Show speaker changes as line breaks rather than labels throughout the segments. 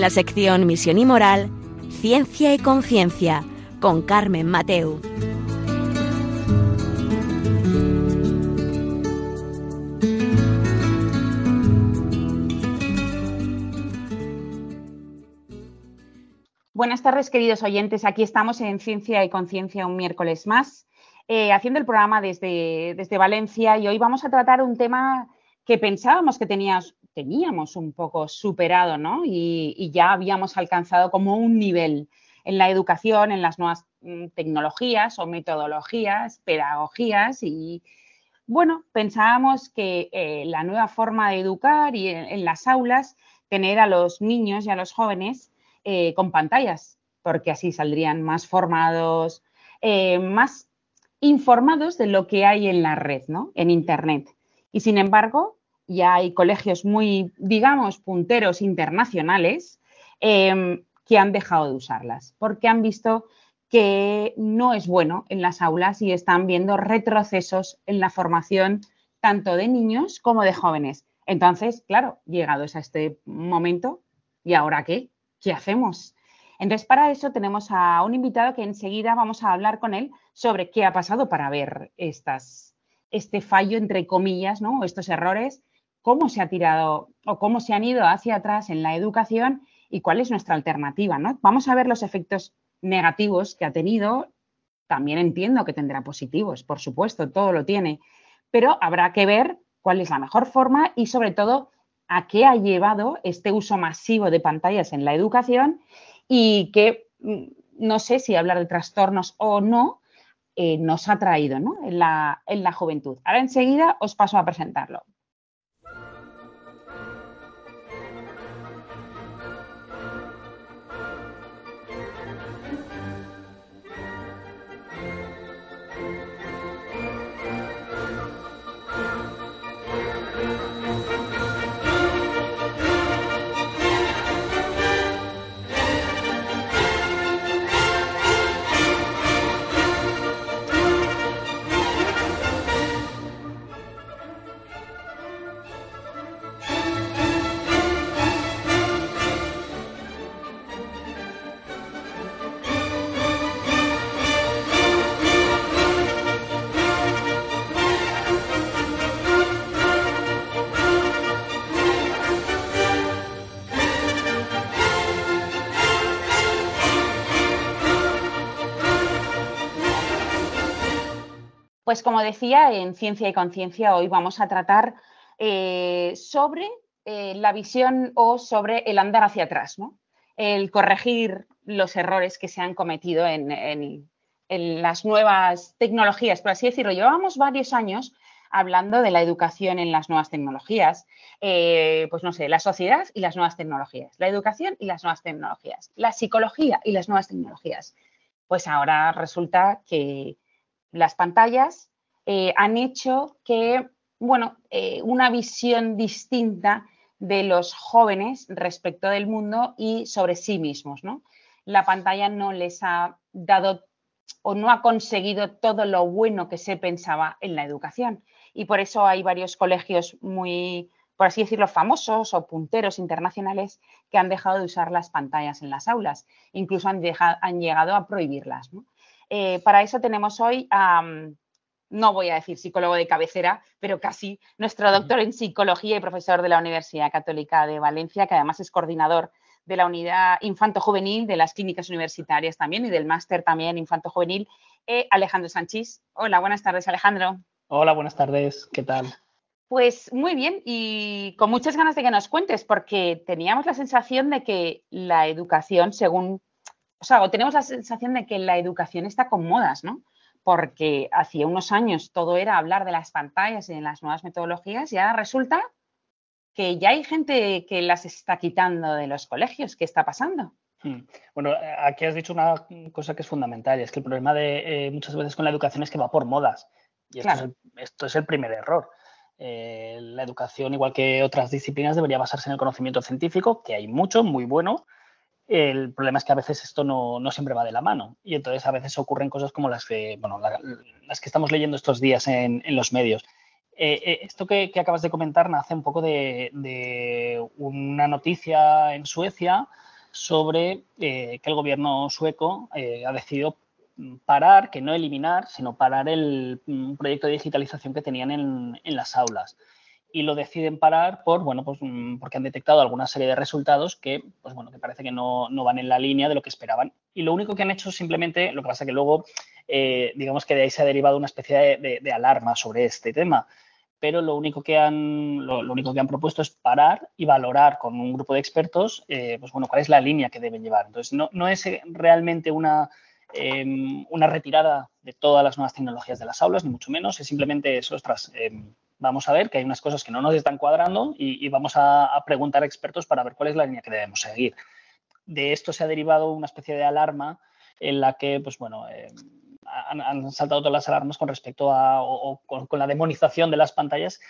La sección Misión y Moral, Ciencia y Conciencia, con Carmen Mateu.
Buenas tardes, queridos oyentes. Aquí estamos en Ciencia y Conciencia un miércoles más, eh, haciendo el programa desde, desde, Valencia y hoy vamos a tratar un tema que pensábamos que tenías, teníamos un poco superado, ¿no? Y, ya habíamos alcanzado como un nivel en la educación, en las nuevas mm, tecnologías o metodologías, pedagogías y, bueno, pensábamos que eh, la nueva forma de educar y en, en las aulas, tener a los niños y a los jóvenes eh, con pantallas, porque así saldrían más formados, eh, más informados de lo que hay en la red, ¿no? En Internet. Y sin embargo, ya hay colegios muy, digamos, punteros internacionales eh, que han dejado de usarlas, porque han visto que no es bueno en las aulas y están viendo retrocesos en la formación tanto de niños como de jóvenes. Entonces, claro, llegados a este momento, ¿y ahora qué? ¿qué hacemos? Entonces, para eso tenemos a un invitado que enseguida vamos a hablar con él sobre qué ha pasado para ver estas, este fallo, entre comillas, ¿no? estos errores, cómo se ha tirado o cómo se han ido hacia atrás en la educación y cuál es nuestra alternativa. ¿no? Vamos a ver los efectos negativos que ha tenido. También entiendo que tendrá positivos, por supuesto, todo lo tiene, pero habrá que ver cuál es la mejor forma y sobre todo a qué ha llevado este uso masivo de pantallas en la educación y que mm, no sé si hablar de trastornos o no eh, nos ha traído en, la, en la juventud. Ahora enseguida os paso a presentarlo. Pues como decía, en Ciencia y Conciencia hoy vamos a tratar eh, sobre eh, la visión o sobre el andar hacia atrás, ¿no? el corregir los errores que se han cometido en, las nuevas tecnologías, por así decirlo. Llevamos varios años hablando de la educación en las nuevas tecnologías, eh, pues no sé, la sociedad y las nuevas tecnologías, la educación y las nuevas tecnologías, la psicología y las nuevas tecnologías. Pues ahora resulta que las pantallas eh, han hecho que, bueno, eh, una visión distinta de los jóvenes respecto del mundo y sobre sí mismos, ¿no? La pantalla no les ha dado o no ha conseguido todo lo bueno que se pensaba en la educación. Y por eso hay varios colegios muy, por así decirlo, famosos o punteros internacionales que han dejado de usar las pantallas en las aulas. Incluso han, han llegado a prohibirlas. ¿no? Eh, para eso tenemos hoy a, no voy a decir psicólogo de cabecera, pero casi nuestro doctor en psicología y profesor de la Universidad Católica de Valencia, que además es coordinador de la unidad infanto-juvenil de las clínicas universitarias también y del máster también infanto-juvenil, eh, Alejandro Sanchís. Hola, buenas tardes, Alejandro.
Hola, buenas tardes, ¿qué tal?
Pues muy bien y con muchas ganas de que nos cuentes, porque teníamos la sensación de que la educación, según o sea, o tenemos la sensación de que la educación está con modas, ¿no? Porque hacía unos años todo era hablar de las pantallas y de las nuevas metodologías y ahora resulta que ya hay gente que las está quitando de los colegios. ¿Qué está pasando?
Hmm. Bueno, aquí has dicho una cosa que es fundamental, y es que el problema de eh, muchas veces con la educación es que va por modas. Y esto, claro. es, el, esto es, el, primer error. Eh, la educación, igual que otras disciplinas, debería basarse en el conocimiento científico, que hay mucho, muy bueno, el problema es que a veces esto no, no, siempre va de la mano y entonces a veces ocurren cosas como las que, bueno, la, las que estamos leyendo estos días en, en los medios. esto que, acabas de comentar nace un poco de, una noticia en Suecia sobre que el gobierno sueco ha decidido parar, que no eliminar, sino parar el proyecto de digitalización que tenían en, las aulas. Y lo deciden parar por, bueno, pues, mm, porque han detectado alguna serie de resultados que, pues, bueno, que parece que no, van en la línea de lo que esperaban. Y lo único que han hecho simplemente, lo que pasa que luego, eh, digamos que de ahí se ha derivado una especie de, alarma sobre este tema pero lo único que han, lo, único que han propuesto es parar y valorar con un grupo de expertos, eh, pues bueno, cuál es la línea que deben llevar. Entonces, no, no es realmente una, Em, una retirada de todas las nuevas tecnologías de las aulas, ni mucho menos, es simplemente eso, ostras, em, vamos a ver que hay unas cosas que no nos están cuadrando y, vamos a, preguntar a expertos para ver cuál es la línea que debemos seguir. De esto se ha derivado una especie de alarma en la que, pues bueno, em, han, saltado todas las alarmas con respecto a, o, con, la demonización de las pantallas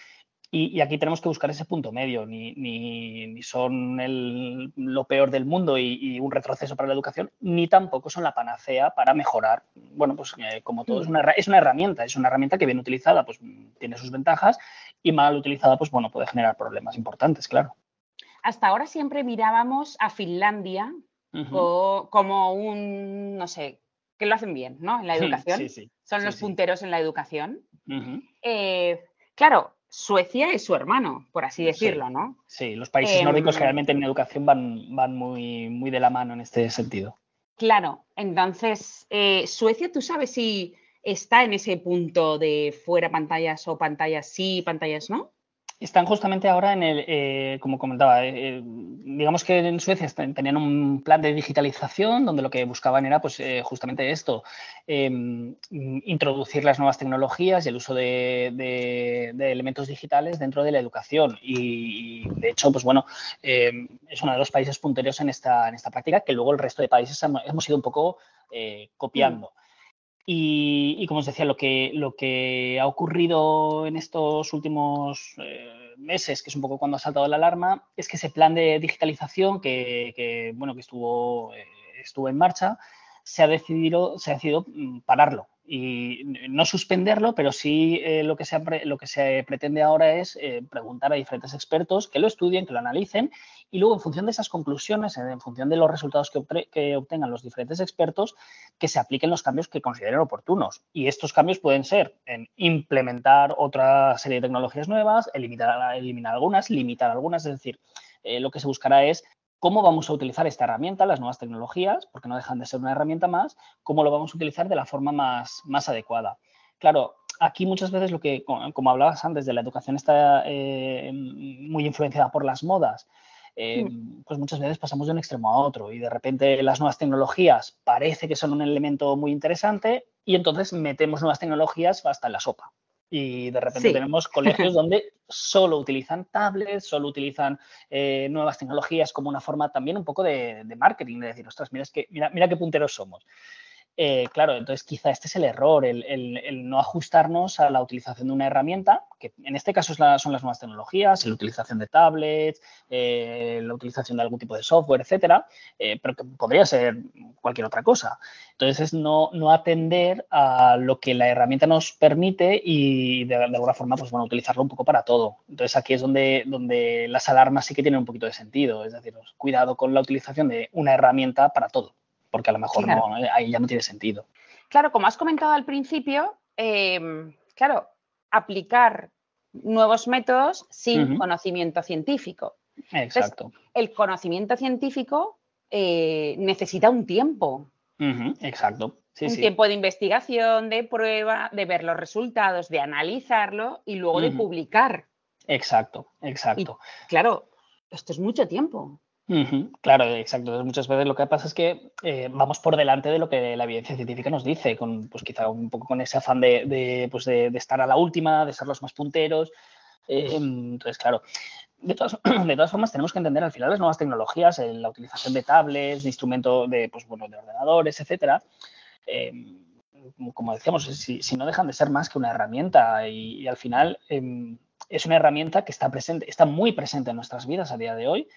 y, aquí tenemos que buscar ese punto medio, ni, ni, son el, lo peor del mundo y, un retroceso para la educación, ni tampoco son la panacea para mejorar. Bueno, pues eh, como todo, es una, es una herramienta, es una herramienta que bien utilizada, pues tiene sus ventajas y mal utilizada, pues bueno, puede generar problemas importantes, claro.
Hasta ahora siempre mirábamos a Finlandia como un, no sé, que lo hacen bien, ¿no? En la educación. Sí, sí. Son los punteros en la educación. Eh, claro, Suecia es su hermano, por así decirlo, ¿no?
Sí, los países em, nórdicos generalmente en educación van, van muy, muy de la mano en este sentido.
Claro, entonces, eh, Suecia, ¿tú sabes si está en ese punto de fuera pantallas o pantallas sí, pantallas no?
Están justamente ahora en el, eh, como comentaba, eh, eh, digamos que en Suecia tenían un plan de digitalización donde lo que buscaban era pues justamente esto, em, introducir las nuevas tecnologías y el uso de, elementos digitales dentro de la educación. Y, de hecho, pues bueno, em, es uno de los países punteros en esta, en esta práctica que luego el resto de países hemos ido un poco copiando. Y, como os decía, lo que, lo que ha ocurrido en estos últimos eh, meses, que es un poco cuando ha saltado la alarma, es que ese plan de digitalización que, bueno, que estuvo, eh, estuvo en marcha, se ha decidido, se ha decidido mm, pararlo y no suspenderlo, pero sí eh, lo, que se, lo que se pretende ahora es eh, preguntar a diferentes expertos que lo estudien, que lo analicen y luego en función de esas conclusiones, en función de los resultados que, obtengan los diferentes expertos, que se apliquen los cambios que consideren oportunos. Y estos cambios pueden ser en implementar otra serie de tecnologías nuevas, eliminar, eliminar algunas, limitar algunas, es decir, eh, lo que se buscará es cómo vamos a utilizar esta herramienta, las nuevas tecnologías, porque no dejan de ser una herramienta más, cómo lo vamos a utilizar de la forma más, más adecuada. Claro, aquí muchas veces lo que, como hablabas antes, de la educación está eh, muy influenciada por las modas. Eh, mm. pues muchas veces pasamos de un extremo a otro y de repente las nuevas tecnologías parece que son un elemento muy interesante y entonces metemos nuevas tecnologías hasta en la sopa y de repente tenemos colegios donde solo utilizan tablets, solo utilizan eh, nuevas tecnologías como una forma también un poco de, marketing, de decir, ostras, mira, que, mira, mira qué punteros somos. Eh, claro, entonces quizá este es el error, el, no ajustarnos a la utilización de una herramienta, que en este caso son las nuevas tecnologías, la utilización de tablets, eh, la utilización de algún tipo de software, etcétera, eh, pero que podría ser cualquier otra cosa. Entonces es no, atender a lo que la herramienta nos permite y de, alguna forma, pues bueno, utilizarlo un poco para todo. Entonces aquí es donde, donde las alarmas sí que tienen un poquito de sentido, es decir, cuidado con la utilización de una herramienta para todo porque a lo mejor ahí ya no tiene sentido.
Claro, como has comentado al principio, em, claro, aplicar nuevos métodos sin conocimiento científico.
Exacto.
el conocimiento científico eh, necesita un tiempo.
Exacto.
un tiempo de investigación, de prueba, de ver los resultados, de analizarlo y luego de publicar.
Exacto, exacto.
claro, esto es mucho tiempo.
Claro, exacto. muchas veces lo que pasa es que eh, vamos por delante de lo que la evidencia científica nos dice, con, pues quizá un poco con ese afán de, pues de, estar a la última, de ser los más punteros. Eh, entonces, claro, de todas, de todas, formas tenemos que entender al final las nuevas tecnologías, eh, la utilización de tablets, de instrumentos, de, pues, bueno, de ordenadores, etcétera. como decíamos, si, no dejan de ser más que una herramienta y, y al final em, es una herramienta que está presente, está muy presente en nuestras vidas a día de hoy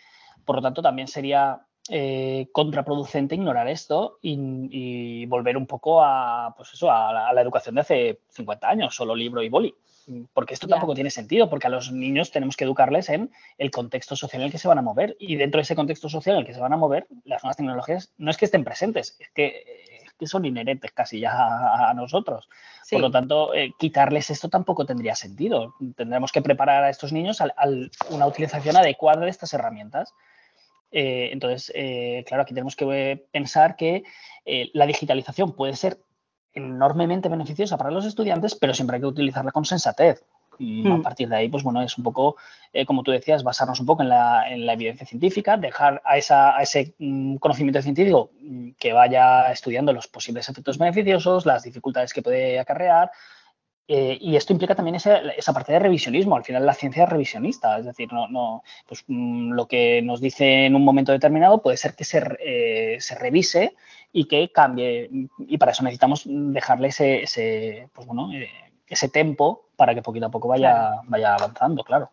por lo tanto, también sería eh, contraproducente ignorar esto y, volver un poco a, pues eso, a la, educación de hace 50 años, solo libro y boli. Porque esto tampoco tiene sentido, porque a los niños tenemos que educarles en el contexto social en el que se van a mover. Y dentro de ese contexto social en el que se van a mover, las nuevas tecnologías no es que estén presentes, es que, son inherentes casi ya a, nosotros. Por lo tanto, eh, quitarles esto tampoco tendría sentido. Tendremos que preparar a estos niños a una utilización adecuada de estas herramientas. Eh, entonces, eh, claro, aquí tenemos que pensar que la digitalización puede ser enormemente beneficiosa para los estudiantes, pero siempre hay que utilizarla con sensatez. Y a partir de ahí, pues bueno, es un poco, como tú decías, basarnos un poco en la, evidencia científica, dejar a, ese mm, conocimiento científico mm, que vaya estudiando los posibles efectos beneficiosos, las dificultades que puede acarrear, eh, y esto implica también esa, parte de revisionismo. Al final la ciencia es revisionista, es decir, no, no, pues, mm, lo que nos dice en un momento determinado puede ser que se, eh, se revise y que cambie. Y para eso necesitamos dejarle ese, ese pues, bueno, eh, ese tempo para que poquito a poco vaya, vaya avanzando, claro.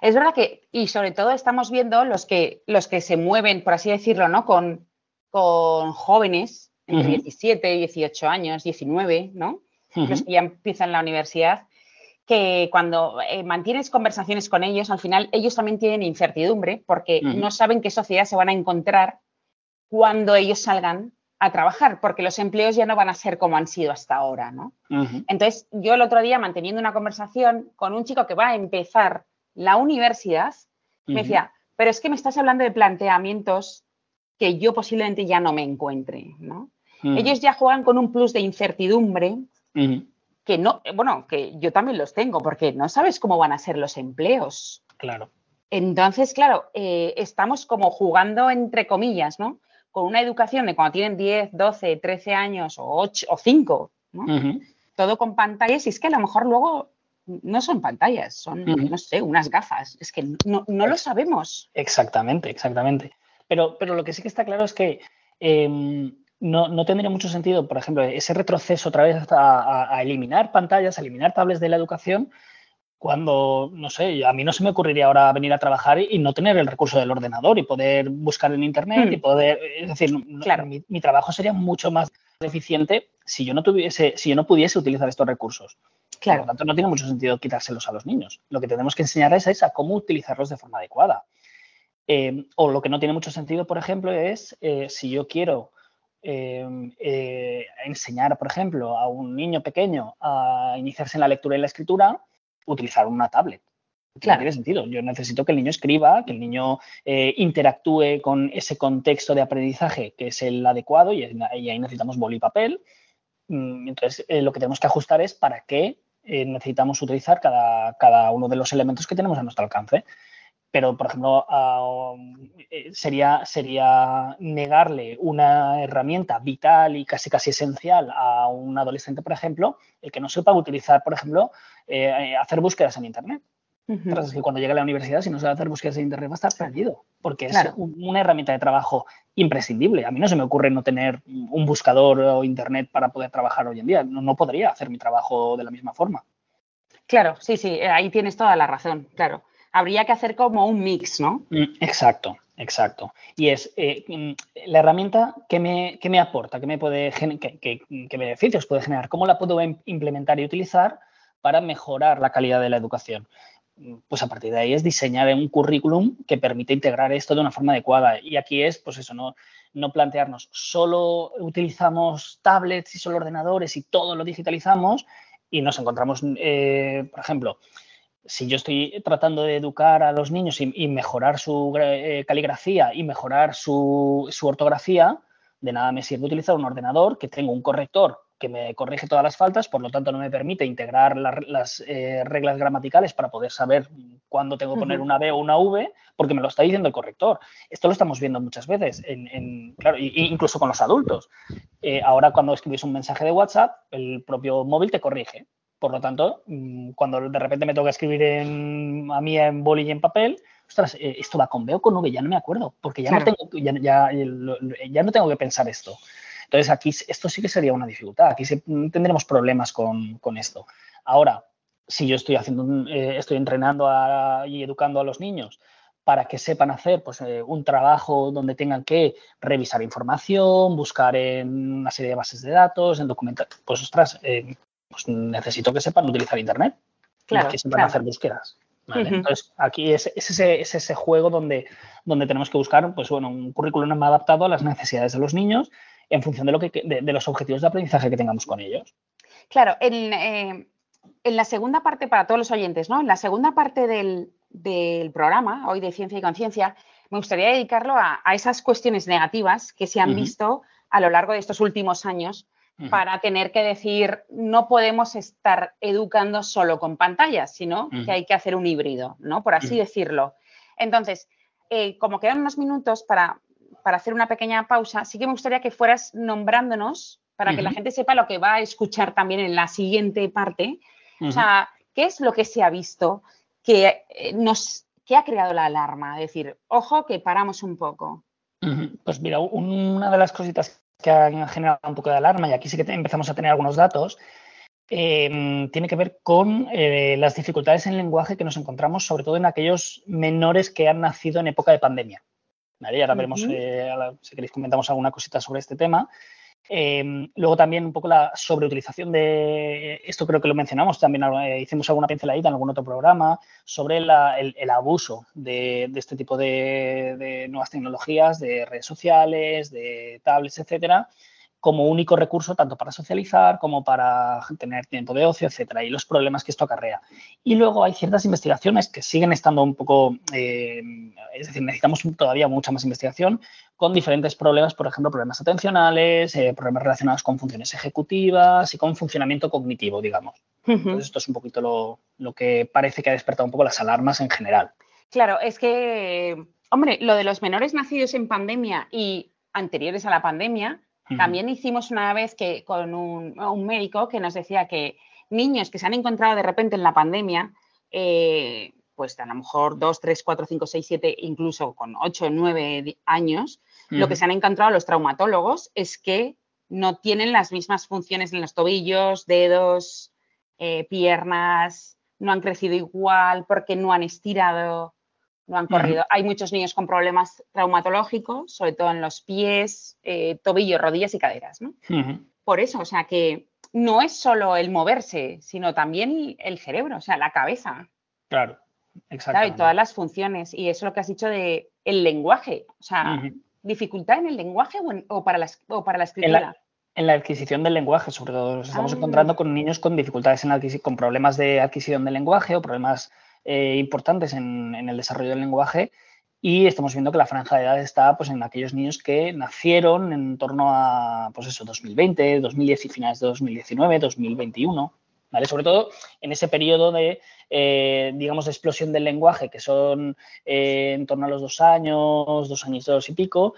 Es verdad que, y sobre todo estamos viendo los que, los que se mueven, por así decirlo, ¿no? Con, con jóvenes entre 17, 18 años, 19, ¿no? los que ya empiezan la universidad, que cuando eh, mantienes conversaciones con ellos, al final ellos también tienen incertidumbre porque no saben qué sociedad se van a encontrar cuando ellos salgan a trabajar, porque los empleos ya no van a ser como han sido hasta ahora, ¿no? Entonces, yo el otro día manteniendo una conversación con un chico que va a empezar la universidad, me decía, pero es que me estás hablando de planteamientos que yo posiblemente ya no me encuentre, ¿no? Ellos ya juegan con un plus de incertidumbre que no, bueno, que yo también los tengo, porque no sabes cómo van a ser los empleos.
Claro.
Entonces, claro, eh, estamos como jugando entre comillas, ¿no? Con una educación de cuando tienen 10, 12, 13 años o 8 o 5, ¿no? Todo con pantallas y es que a lo mejor luego no son pantallas, son, no sé, unas gafas. Es que no, lo sabemos.
Exactamente, exactamente. Pero, pero lo que sí que está claro es que em, no, tendría mucho sentido, por ejemplo, ese retroceso otra vez a, eliminar pantallas, a eliminar tablets de la educación, cuando, no sé, a mí no se me ocurriría ahora venir a trabajar y, no tener el recurso del ordenador y poder buscar en Internet y hmm. poder, es decir, claro. mi, trabajo sería mucho más eficiente si yo no tuviese, si yo no pudiese utilizar estos recursos. Claro. Por lo tanto, no tiene mucho sentido quitárselos a los niños. Lo que tenemos que enseñarles es a cómo utilizarlos de forma adecuada. Eh, o lo que no tiene mucho sentido, por ejemplo, es eh, si yo quiero Em, eh, enseñar, por ejemplo, a un niño pequeño a iniciarse en la lectura y la escritura, utilizar una tablet. Claro. No tiene sentido. Yo necesito que el niño escriba, que el niño eh, interactúe con ese contexto de aprendizaje que es el adecuado y, ahí necesitamos boli y papel. Mm, entonces, eh, lo que tenemos que ajustar es para qué necesitamos utilizar cada, cada, uno de los elementos que tenemos a nuestro alcance pero por ejemplo eh, sería, sería negarle una herramienta vital y casi casi esencial a un adolescente, por ejemplo, el que no sepa utilizar, por ejemplo, eh, hacer búsquedas en Internet. es que cuando llegue a la universidad, si no sabe hacer búsquedas en Internet, va a estar perdido, porque es una herramienta de trabajo imprescindible. A mí no se me ocurre no tener un buscador o Internet para poder trabajar hoy en día. no podría hacer mi trabajo de la misma forma.
Claro, sí, sí, ahí tienes toda la razón, claro habría que hacer como un mix, ¿no?
Mm, exacto, exacto. Y es eh, mm, la herramienta que me, me aporta, que me puede qué beneficios puede generar, cómo la puedo implementar y utilizar para mejorar la calidad de la educación. Mm, pues a partir de ahí es diseñar un currículum que permite integrar esto de una forma adecuada. Y aquí es, pues eso, no, no plantearnos solo utilizamos tablets y solo ordenadores y todo lo digitalizamos y nos encontramos, eh, por ejemplo, si yo estoy tratando de educar a los niños y, mejorar su eh, caligrafía y mejorar su, ortografía, de nada me sirve utilizar un ordenador que tengo un corrector que me corrige todas las faltas, por lo tanto no me permite integrar las eh, reglas gramaticales para poder saber cuándo tengo que poner una B o una V, porque me lo está diciendo el corrector. Esto lo estamos viendo muchas veces, en, claro, incluso con los adultos. Eh, ahora cuando escribes un mensaje de WhatsApp, el propio móvil te corrige. Por lo tanto, mm, cuando de repente me toca escribir a mí en boli y en papel, ostras, eh, esto va con B o con V, ya no me acuerdo, porque ya, no, tengo, ya, no tengo que pensar esto. Entonces, aquí esto sí que sería una dificultad, aquí mm, tendremos problemas con, esto. Ahora, si yo estoy haciendo, eh, estoy entrenando y educando a los niños para que sepan hacer pues, eh, un trabajo donde tengan que revisar información, buscar en una serie de bases de datos, en documentos. Pues, ostras, eh, pues necesito que sepan utilizar Internet, claro, que sepan hacer búsquedas. Entonces, aquí es, ese, ese, juego donde, donde tenemos que buscar pues, bueno, un currículum más adaptado a las necesidades de los niños en función de, lo que, de, los objetivos de aprendizaje que tengamos con ellos.
Claro, en, eh, en la segunda parte, para todos los oyentes, ¿no? En la segunda parte del, del programa, hoy de Ciencia y Conciencia, me gustaría dedicarlo a, esas cuestiones negativas que se han visto a lo largo de estos últimos años para tener que decir, no podemos estar educando solo con pantallas, sino que hay que hacer un híbrido, ¿no? Por así decirlo. Entonces, eh, como quedan unos minutos para, para, hacer una pequeña pausa, sí que me gustaría que fueras nombrándonos para que la gente sepa lo que va a escuchar también en la siguiente parte. O sea, ¿qué es lo que se ha visto? que eh, nos que ha creado la alarma, es decir, ojo que paramos un poco.
Pues mira, una de las cositas que han generado un poco de alarma, y aquí sí que empezamos a tener algunos datos, em, tiene que ver con eh, las dificultades en lenguaje que nos encontramos, sobre todo en aquellos menores que han nacido en época de pandemia. ¿Vale? Y ahora veremos, eh, si queréis comentamos alguna cosita sobre este tema. Em, luego también un poco la sobreutilización de, esto creo que lo mencionamos, también eh, hicimos alguna pinceladita en algún otro programa, sobre el, abuso de, este tipo de, de, nuevas tecnologías, de redes sociales, de tablets, etcétera, como único recurso tanto para socializar como para tener tiempo de ocio, etcétera, y los problemas que esto acarrea. Y luego hay ciertas investigaciones que siguen estando un poco, eh, es decir, necesitamos todavía mucha más investigación con diferentes problemas, por ejemplo, problemas atencionales, eh, problemas relacionados con funciones ejecutivas y con funcionamiento cognitivo, digamos. Entonces, esto es un poquito lo, lo que parece que ha despertado un poco las alarmas en general.
Claro, es que, hombre, lo de los menores nacidos en pandemia y anteriores a la pandemia, también hicimos una vez que con un, médico que nos decía que niños que se han encontrado de repente en la pandemia, eh, pues a lo mejor 2, 3, 4, 5, 6, 7, incluso con 8, 9 años, lo que se han encontrado los traumatólogos es que no tienen las mismas funciones en los tobillos, dedos, eh, piernas, no han crecido igual porque no han estirado, no han corrido. Hay muchos niños con problemas traumatológicos, sobre todo en los pies, eh, tobillos, rodillas y caderas, ¿no? Por eso, o sea que no es solo el moverse, sino también el cerebro, o sea, la cabeza.
Claro, exacto.
y todas las funciones. Y eso es lo que has dicho de el lenguaje, o sea, dificultad en el lenguaje o, para, la, para la escritura.
En la, adquisición del lenguaje, sobre todo, nos estamos ah. encontrando con niños con dificultades en con problemas de adquisición del lenguaje o problemas eh, importantes en, el desarrollo del lenguaje y estamos viendo que la franja de edad está pues, en aquellos niños que nacieron en torno a pues eso, 2020, 2010 y finales de 2019, 2021. ¿Vale? Sobre todo en ese periodo de, eh, digamos, explosión del lenguaje, que son eh, en torno a los dos años, dos años dos y pico,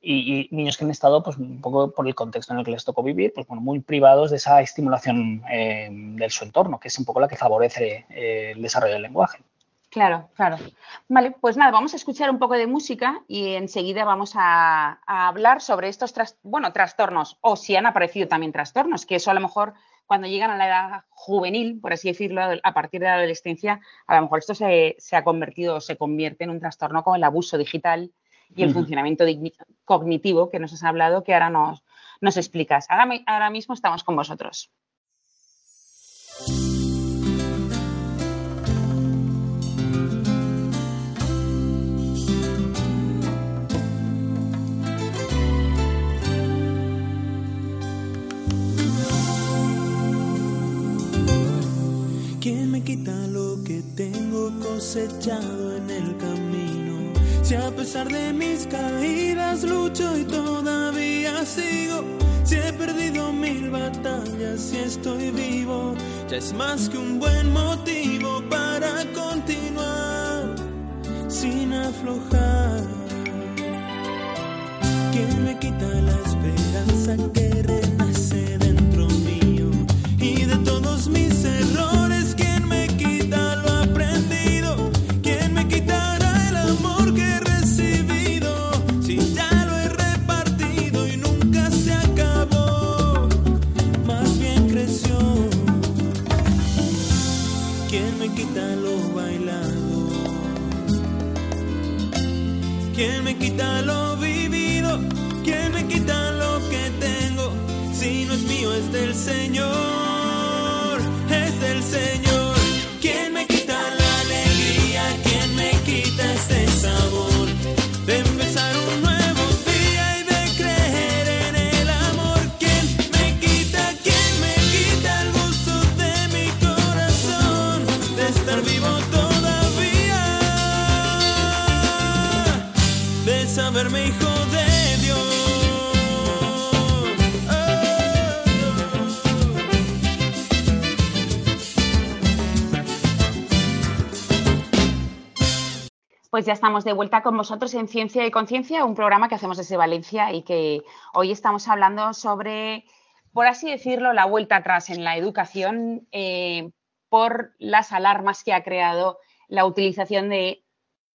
y, niños que han estado, pues un poco por el contexto en el que les tocó vivir, pues bueno, muy privados de esa estimulación eh, de su entorno, que es un poco la que favorece eh, el desarrollo del lenguaje.
Claro, claro. Vale, pues nada, vamos a escuchar un poco de música y enseguida vamos a, hablar sobre estos bueno, trastornos, o si han aparecido también trastornos, que eso a lo mejor cuando llegan a la edad juvenil, por así decirlo, a partir de la adolescencia, a lo mejor esto se, se ha convertido o se convierte en un trastorno como el abuso digital y el funcionamiento cognitivo que nos has hablado, que ahora nos, nos explicas. Ahora, ahora mismo estamos con vosotros.
¿Quién me quita lo que tengo cosechado en el camino? Si a pesar de mis caídas lucho y todavía sigo, si he perdido mil batallas y estoy vivo, ya es más que un buen motivo para continuar sin aflojar. ¿Quién me quita la esperanza que renace dentro mío y de todos mis errores? ¿Quién me quita lo vivido? ¿Quién me quita lo que tengo? Si no es mío, es del Señor, es del Señor.
Ya estamos de vuelta con vosotros en Ciencia y Conciencia, un programa que hacemos desde Valencia y que hoy estamos hablando sobre, por así decirlo, la vuelta atrás en la educación eh, por las alarmas que ha creado la utilización de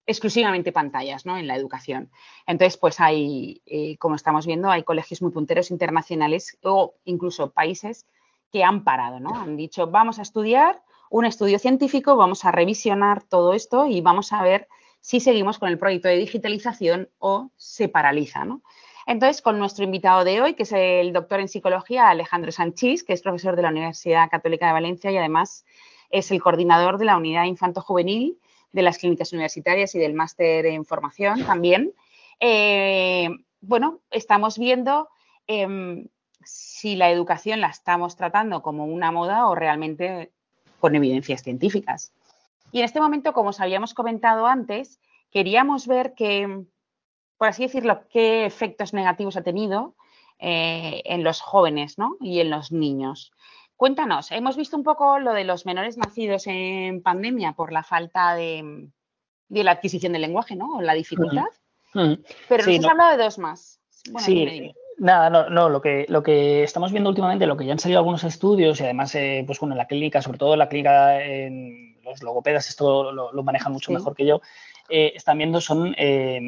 exclusivamente pantallas ¿no? en la educación. Entonces, pues hay, eh, como estamos viendo, hay colegios muy punteros internacionales o incluso países que han parado, ¿no? Han dicho, vamos a estudiar un estudio científico, vamos a revisionar todo esto y vamos a ver si seguimos con el proyecto de digitalización o se paraliza. ¿no? Entonces, con nuestro invitado de hoy, que es el doctor en psicología Alejandro Sanchís, que es profesor de la Universidad Católica de Valencia y además es el coordinador de la unidad infanto-juvenil de las clínicas universitarias y del máster en formación también. Eh, bueno, estamos viendo eh, si la educación la estamos tratando como una moda o realmente con evidencias científicas. Y en este momento, como os habíamos comentado antes, queríamos ver que, por así decirlo, qué efectos negativos ha tenido eh, en los jóvenes ¿no? y en los niños. Cuéntanos, hemos visto un poco lo de los menores nacidos en pandemia por la falta de, de la adquisición del lenguaje, ¿no? O la dificultad.
Mm. Mm.
Pero
Sí,
nos has
no.
hablado de dos más. Bueno,
Sí. Nada, no, no, lo que, lo que estamos viendo últimamente, lo que ya han salido algunos estudios y además, eh, pues bueno, en la clínica, sobre todo en la clínica, en los logopedas, esto lo, lo manejan mucho
Sí.
mejor que yo, eh, están viendo son, eh,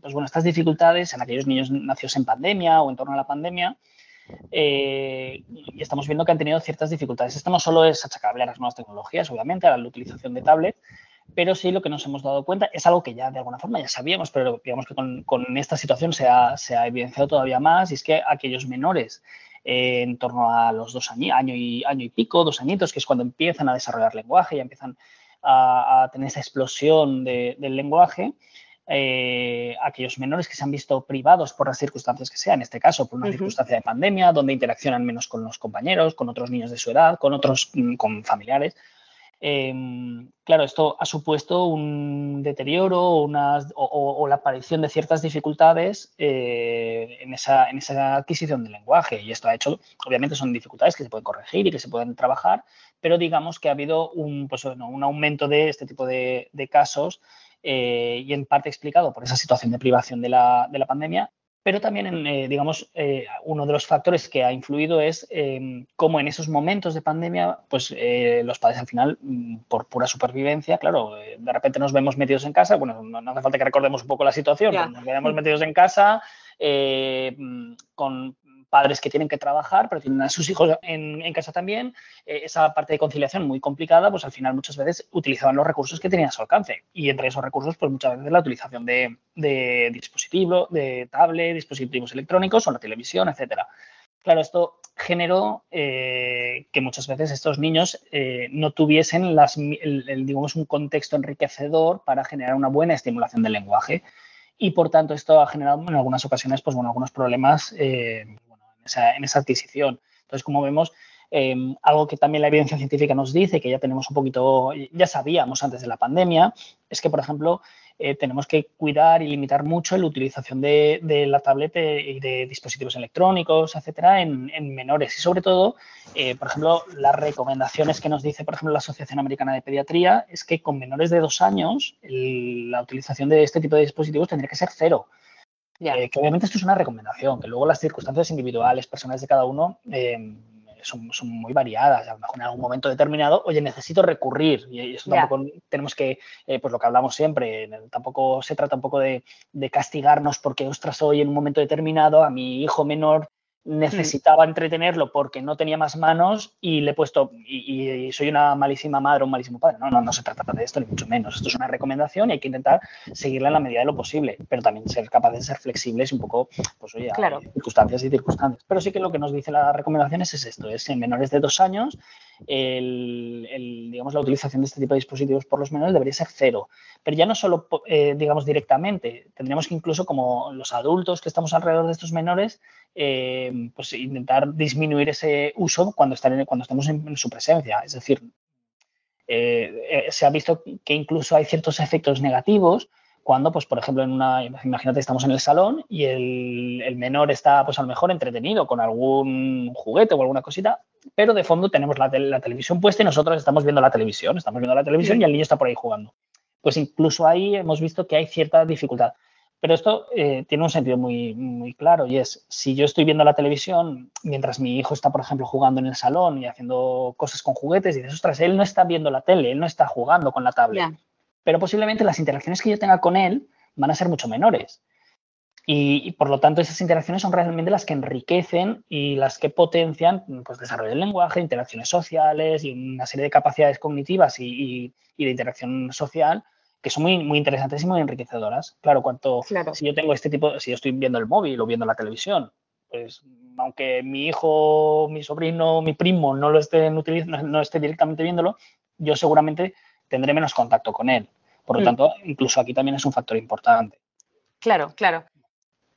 pues bueno, estas dificultades en aquellos niños nacidos en pandemia o en torno a la pandemia, eh, y estamos viendo que han tenido ciertas dificultades. Esto no solo es achacable a las nuevas tecnologías, obviamente, a la utilización de tablet, pero sí lo que nos hemos dado cuenta es algo que ya de alguna forma ya sabíamos, pero digamos que con, con esta situación se ha, se ha evidenciado todavía más, y es que aquellos menores eh, en torno a los dos años, año y, año y pico, dos añitos, que es cuando empiezan a desarrollar lenguaje, ya empiezan a, a tener esa explosión de- del lenguaje, eh, aquellos menores que se han visto privados por las circunstancias que sean, en este caso por una circunstancia de pandemia, donde interaccionan menos con los compañeros, con otros niños de su edad, con otros, mm, con familiares. Eh, claro, esto ha supuesto un deterioro o, la aparición de ciertas dificultades eh, en, esa, adquisición del lenguaje. Y esto ha hecho, obviamente son dificultades que se pueden corregir y que se pueden trabajar, pero digamos que ha habido un, pues, bueno, un aumento de este tipo de, casos eh, y en parte explicado por esa situación de privación de la pandemia. Pero también, en, eh, digamos, eh, uno de los factores que ha influido es eh, cómo en esos momentos de pandemia, pues eh, los padres al final, mm, por pura supervivencia, claro, de repente nos vemos metidos en casa, bueno, no, no hace falta que recordemos un poco la situación, nos vemos metidos en casa mm, con padres que tienen que trabajar, pero tienen a sus hijos en, casa también, eh, esa parte de conciliación muy complicada, pues al final muchas veces utilizaban los recursos que tenían a su alcance. Y entre esos recursos, pues muchas veces la utilización de, dispositivos, de tablet, dispositivos electrónicos o la televisión, etcétera. Claro, esto generó eh, que muchas veces estos niños eh, no tuviesen el, digamos, un contexto enriquecedor para generar una buena estimulación del lenguaje y por tanto esto ha generado en algunas ocasiones pues, bueno, algunos problemas en, esa, adquisición. Entonces, como vemos, eh, algo que también la evidencia científica nos dice, que ya tenemos un poquito, ya sabíamos antes de la pandemia, es que, por ejemplo, eh, tenemos que cuidar y limitar mucho la utilización de, la tablet y de dispositivos electrónicos, etcétera, en, en menores. Y sobre todo, eh, por ejemplo, las recomendaciones que nos dice, por ejemplo, la Asociación Americana de Pediatría es que con menores de dos años la utilización de este tipo de dispositivos tendría que ser cero. Yeah. Eh, que obviamente esto es una recomendación, que luego las circunstancias individuales, personales de cada uno eh, son, son, muy variadas. A lo mejor en algún momento determinado, oye, necesito recurrir. Y eso tampoco yeah. tenemos que, eh, pues lo que hablamos siempre, tampoco se trata un poco de, de, castigarnos porque, ostras, hoy en un momento determinado a mi hijo menor necesitaba entretenerlo porque no tenía más manos y le he puesto, y, soy una malísima madre o un malísimo padre. No, no, no se trata de esto, ni mucho menos. Esto es una recomendación y hay que intentar seguirla en la medida de lo posible, pero también ser capaces de ser flexibles y un poco, pues oye,
claro.
circunstancias y circunstancias. Pero sí que lo que nos dice la recomendación es esto, es en menores de dos años, el, digamos, la utilización de este tipo de dispositivos por los menores debería ser cero. Pero ya no solo, eh, digamos, directamente, tendríamos que incluso como los adultos que estamos alrededor de estos menores, eh, pues intentar disminuir ese uso cuando, están cuando estamos en, su presencia. Es decir, eh, se ha visto que incluso hay ciertos efectos negativos cuando, pues, por ejemplo, en una, imagínate, estamos en el salón y el, menor está, pues, a lo mejor entretenido con algún juguete o alguna cosita, pero de fondo tenemos la, la televisión puesta y nosotros estamos viendo la televisión, estamos viendo la televisión y el niño está por ahí jugando. Pues incluso ahí hemos visto que hay cierta dificultad. Pero esto eh, tiene un sentido muy, muy claro y es, si yo estoy viendo la televisión mientras mi hijo está, por ejemplo, jugando en el salón y haciendo cosas con juguetes y dices, ostras, él no está viendo la tele, él no está jugando con la tablet. Pero posiblemente las interacciones que yo tenga con él van a ser mucho menores. Y, por lo tanto, esas interacciones son realmente las que enriquecen y las que potencian pues, desarrollo del lenguaje, interacciones sociales y una serie de capacidades cognitivas y de interacción social que son muy, muy interesantes y muy enriquecedoras. Claro, cuanto si yo tengo este tipo, si yo estoy viendo el móvil o viendo la televisión, pues aunque mi hijo, mi sobrino, mi primo no lo estén utilizando, no esté directamente viéndolo, yo seguramente tendré menos contacto con él. Por lo mm. tanto, incluso aquí también es un factor importante.
Claro, claro.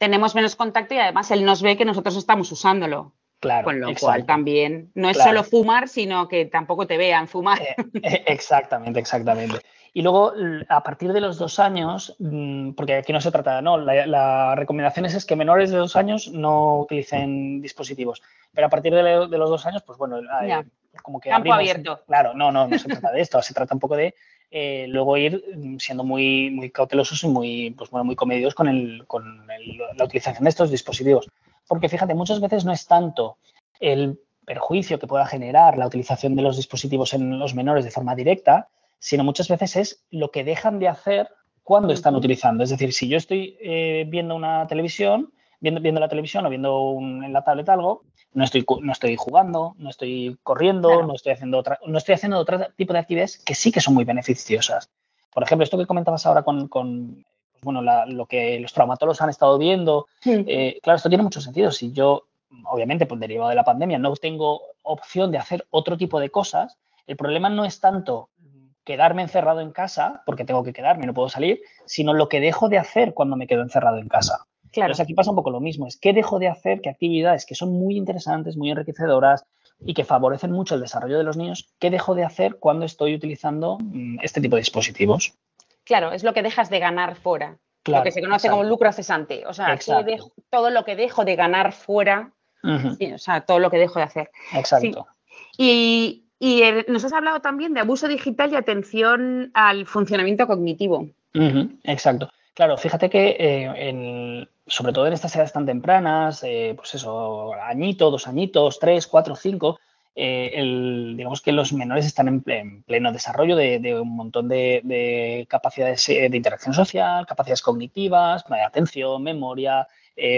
Tenemos menos contacto y además él nos ve que nosotros estamos usándolo.
Claro,
Con lo cual también no es solo fumar, sino que tampoco te vean fumar. Eh,
eh, exactamente, exactamente. Y luego, a partir de los dos años, mm, porque aquí no se trata, no, la, recomendación es, que menores de dos años no utilicen dispositivos. Pero a partir de, los dos años, pues bueno,
eh,
como que
Campo abierto.
Claro, no, no, no se trata de esto, se trata un poco de eh, luego ir siendo muy, muy cautelosos y muy, pues bueno, muy comedidos con, el, con la utilización de estos dispositivos. Porque fíjate, muchas veces no es tanto el perjuicio que pueda generar la utilización de los dispositivos en los menores de forma directa, sino muchas veces es lo que dejan de hacer cuando están utilizando. Es decir, si yo estoy eh, viendo una televisión, viendo, viendo la televisión o viendo en la tablet algo, no estoy, no estoy jugando, no estoy corriendo, no estoy haciendo otra, no estoy haciendo otro tipo de actividades que sí que son muy beneficiosas. Por ejemplo, esto que comentabas ahora con, con pues bueno, lo que los traumatólogos han estado viendo, eh, claro, esto tiene mucho sentido. Si yo, obviamente, pues derivado de la pandemia, no tengo opción de hacer otro tipo de cosas, el problema no es tanto quedarme encerrado en casa, porque tengo que quedarme, no puedo salir, sino lo que dejo de hacer cuando me quedo encerrado en casa. Claro. Entonces aquí pasa un poco lo mismo, es qué dejo de hacer, qué actividades que son muy interesantes, muy enriquecedoras y que favorecen mucho el desarrollo de los niños, qué dejo de hacer cuando estoy utilizando mm, este tipo de dispositivos.
Claro, es lo que dejas de ganar fuera, lo que se conoce como lucro cesante, o sea, todo lo que dejo de ganar fuera, o sea, todo lo que dejo de hacer.
Exacto.
Y, y nos has hablado también de abuso digital y atención al funcionamiento cognitivo.
exacto. Claro, fíjate que eh, sobre todo en estas edades tan tempranas, eh, pues eso, añito, dos añitos, tres, cuatro, cinco, eh, digamos que los menores están en, pleno desarrollo de, un montón de, capacidades de interacción social, capacidades cognitivas, de atención, memoria,